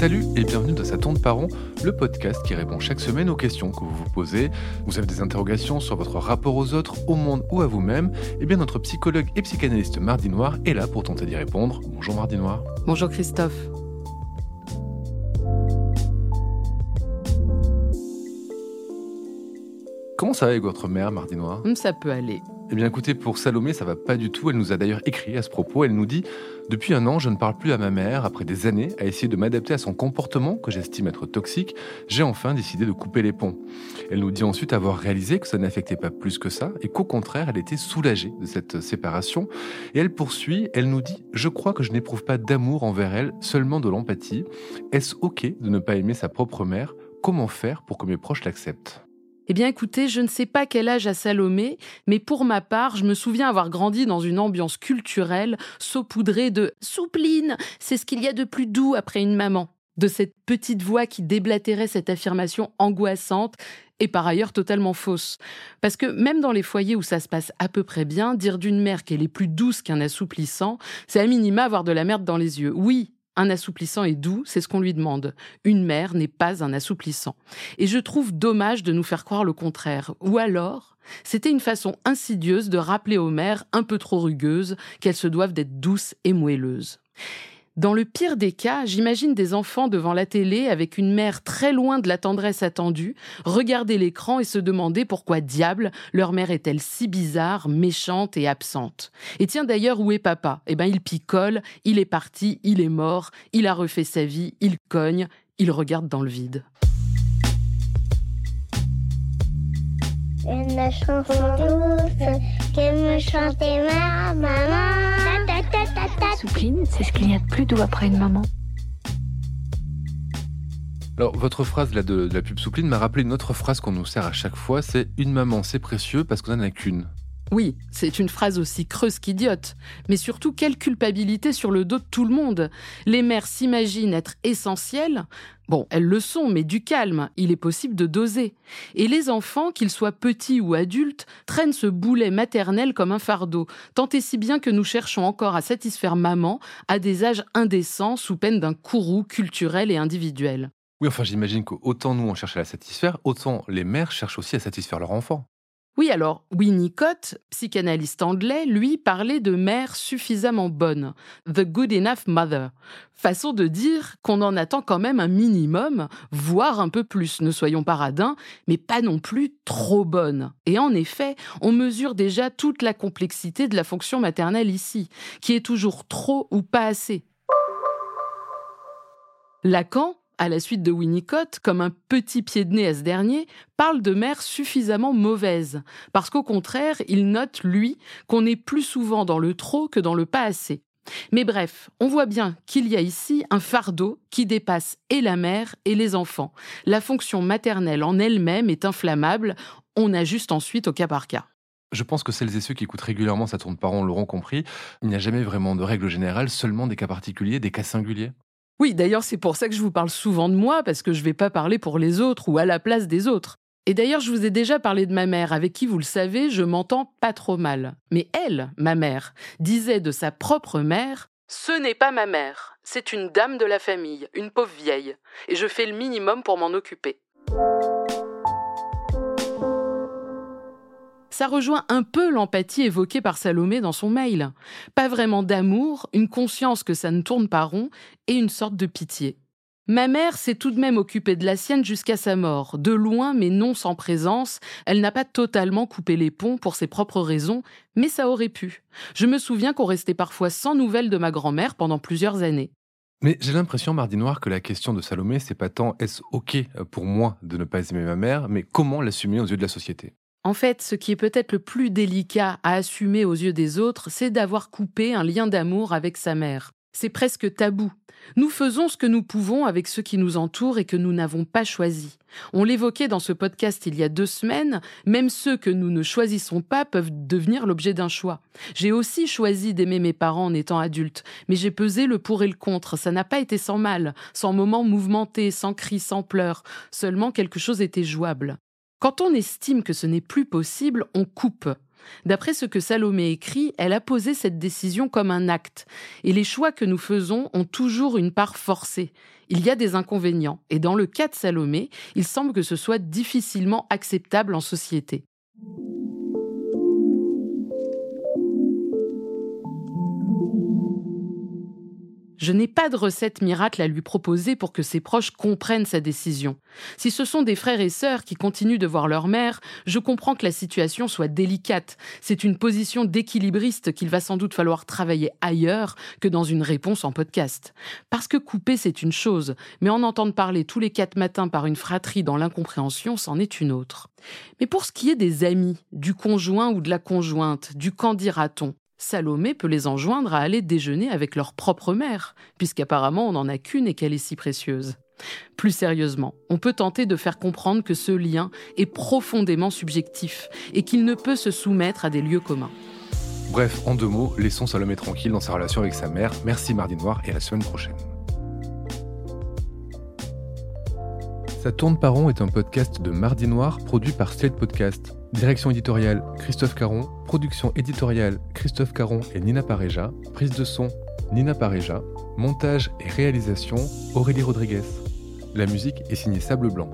Salut et bienvenue dans Sa de Parents, le podcast qui répond chaque semaine aux questions que vous vous posez. Vous avez des interrogations sur votre rapport aux autres, au monde ou à vous-même? Eh bien, notre psychologue et psychanalyste Mardi Noir est là pour tenter d'y répondre. Bonjour Mardi Noir. Bonjour Christophe. Comment ça va avec votre mère, Mardi Noir? Hum, Ça peut aller. Eh bien écoutez, pour Salomé, ça va pas du tout. Elle nous a d'ailleurs écrit à ce propos. Elle nous dit Depuis un an, je ne parle plus à ma mère. Après des années à essayer de m'adapter à son comportement, que j'estime être toxique, j'ai enfin décidé de couper les ponts. Elle nous dit ensuite avoir réalisé que ça n'affectait pas plus que ça et qu'au contraire, elle était soulagée de cette séparation. Et elle poursuit, elle nous dit Je crois que je n'éprouve pas d'amour envers elle, seulement de l'empathie. Est-ce OK de ne pas aimer sa propre mère? Comment faire pour que mes proches l'acceptent? Eh bien écoutez, je ne sais pas quel âge a Salomé, mais pour ma part, je me souviens avoir grandi dans une ambiance culturelle saupoudrée de soupline, c'est ce qu'il y a de plus doux après une maman de cette petite voix qui déblatérait cette affirmation angoissante et par ailleurs totalement fausse. Parce que même dans les foyers où ça se passe à peu près bien, dire d'une mère qu'elle est plus douce qu'un assouplissant, c'est à minima avoir de la merde dans les yeux. Oui, un assouplissant est doux, c'est ce qu'on lui demande. Une mère n'est pas un assouplissant. Et je trouve dommage de nous faire croire le contraire. Ou alors, c'était une façon insidieuse de rappeler aux mères un peu trop rugueuses qu'elles se doivent d'être douces et moelleuses. Dans le pire des cas, j'imagine des enfants devant la télé avec une mère très loin de la tendresse attendue, regarder l'écran et se demander pourquoi diable leur mère est-elle si bizarre, méchante et absente. Et tiens d'ailleurs, où est papa? Eh ben il picole, il est parti, il est mort, il a refait sa vie, il cogne, il regarde dans le vide. Une chanson douce que me chantait ma maman. Soupline, c'est ce qu'il y a de plus doux après une maman. Alors, votre phrase là, de, de la pub Soupline m'a rappelé une autre phrase qu'on nous sert à chaque fois c'est Une maman, c'est précieux parce qu'on n'en a qu'une. Oui, c'est une phrase aussi creuse qu'idiote, mais surtout quelle culpabilité sur le dos de tout le monde. Les mères s'imaginent être essentielles. Bon, elles le sont, mais du calme, il est possible de doser. Et les enfants, qu'ils soient petits ou adultes, traînent ce boulet maternel comme un fardeau, tant et si bien que nous cherchons encore à satisfaire maman à des âges indécents sous peine d'un courroux culturel et individuel. Oui, enfin j'imagine qu'autant nous on cherche à la satisfaire, autant les mères cherchent aussi à satisfaire leur enfant. Oui, alors Winnicott, psychanalyste anglais, lui parlait de mère suffisamment bonne, the good enough mother. Façon de dire qu'on en attend quand même un minimum, voire un peu plus, ne soyons pas radins, mais pas non plus trop bonne. Et en effet, on mesure déjà toute la complexité de la fonction maternelle ici, qui est toujours trop ou pas assez. Lacan, à la suite de Winnicott, comme un petit pied de nez à ce dernier, parle de mère suffisamment mauvaise, parce qu'au contraire, il note, lui, qu'on est plus souvent dans le trop que dans le pas assez. Mais bref, on voit bien qu'il y a ici un fardeau qui dépasse et la mère et les enfants. La fonction maternelle en elle-même est inflammable, on ajuste ensuite au cas par cas. Je pense que celles et ceux qui écoutent régulièrement Ça tourne par l'auront compris. Il n'y a jamais vraiment de règle générale, seulement des cas particuliers, des cas singuliers. Oui, d'ailleurs, c'est pour ça que je vous parle souvent de moi, parce que je ne vais pas parler pour les autres ou à la place des autres. Et d'ailleurs, je vous ai déjà parlé de ma mère, avec qui, vous le savez, je m'entends pas trop mal. Mais elle, ma mère, disait de sa propre mère Ce n'est pas ma mère, c'est une dame de la famille, une pauvre vieille, et je fais le minimum pour m'en occuper. Ça rejoint un peu l'empathie évoquée par Salomé dans son mail. Pas vraiment d'amour, une conscience que ça ne tourne pas rond et une sorte de pitié. Ma mère s'est tout de même occupée de la sienne jusqu'à sa mort, de loin mais non sans présence. Elle n'a pas totalement coupé les ponts pour ses propres raisons, mais ça aurait pu. Je me souviens qu'on restait parfois sans nouvelles de ma grand-mère pendant plusieurs années. Mais j'ai l'impression, Mardi Noir, que la question de Salomé, c'est pas tant est-ce OK pour moi de ne pas aimer ma mère, mais comment l'assumer aux yeux de la société? En fait, ce qui est peut-être le plus délicat à assumer aux yeux des autres, c'est d'avoir coupé un lien d'amour avec sa mère. C'est presque tabou. Nous faisons ce que nous pouvons avec ceux qui nous entourent et que nous n'avons pas choisi. On l'évoquait dans ce podcast il y a deux semaines, même ceux que nous ne choisissons pas peuvent devenir l'objet d'un choix. J'ai aussi choisi d'aimer mes parents en étant adulte, mais j'ai pesé le pour et le contre. Ça n'a pas été sans mal, sans moments mouvementés, sans cris, sans pleurs. Seulement quelque chose était jouable. Quand on estime que ce n'est plus possible, on coupe. D'après ce que Salomé écrit, elle a posé cette décision comme un acte. Et les choix que nous faisons ont toujours une part forcée. Il y a des inconvénients. Et dans le cas de Salomé, il semble que ce soit difficilement acceptable en société. Je n'ai pas de recette miracle à lui proposer pour que ses proches comprennent sa décision. Si ce sont des frères et sœurs qui continuent de voir leur mère, je comprends que la situation soit délicate. C'est une position d'équilibriste qu'il va sans doute falloir travailler ailleurs que dans une réponse en podcast. Parce que couper, c'est une chose, mais en entendre parler tous les quatre matins par une fratrie dans l'incompréhension, c'en est une autre. Mais pour ce qui est des amis, du conjoint ou de la conjointe, du qu'en dira-t-on Salomé peut les enjoindre à aller déjeuner avec leur propre mère, puisqu'apparemment on n'en a qu'une et qu'elle est si précieuse. Plus sérieusement, on peut tenter de faire comprendre que ce lien est profondément subjectif et qu'il ne peut se soumettre à des lieux communs. Bref, en deux mots, laissons Salomé tranquille dans sa relation avec sa mère. Merci Mardi Noir et à la semaine prochaine. Ça tourne par rond est un podcast de Mardi Noir produit par Slate Podcast. Direction éditoriale Christophe Caron, production éditoriale Christophe Caron et Nina Pareja, prise de son Nina Pareja, montage et réalisation Aurélie Rodriguez. La musique est signée Sable Blanc.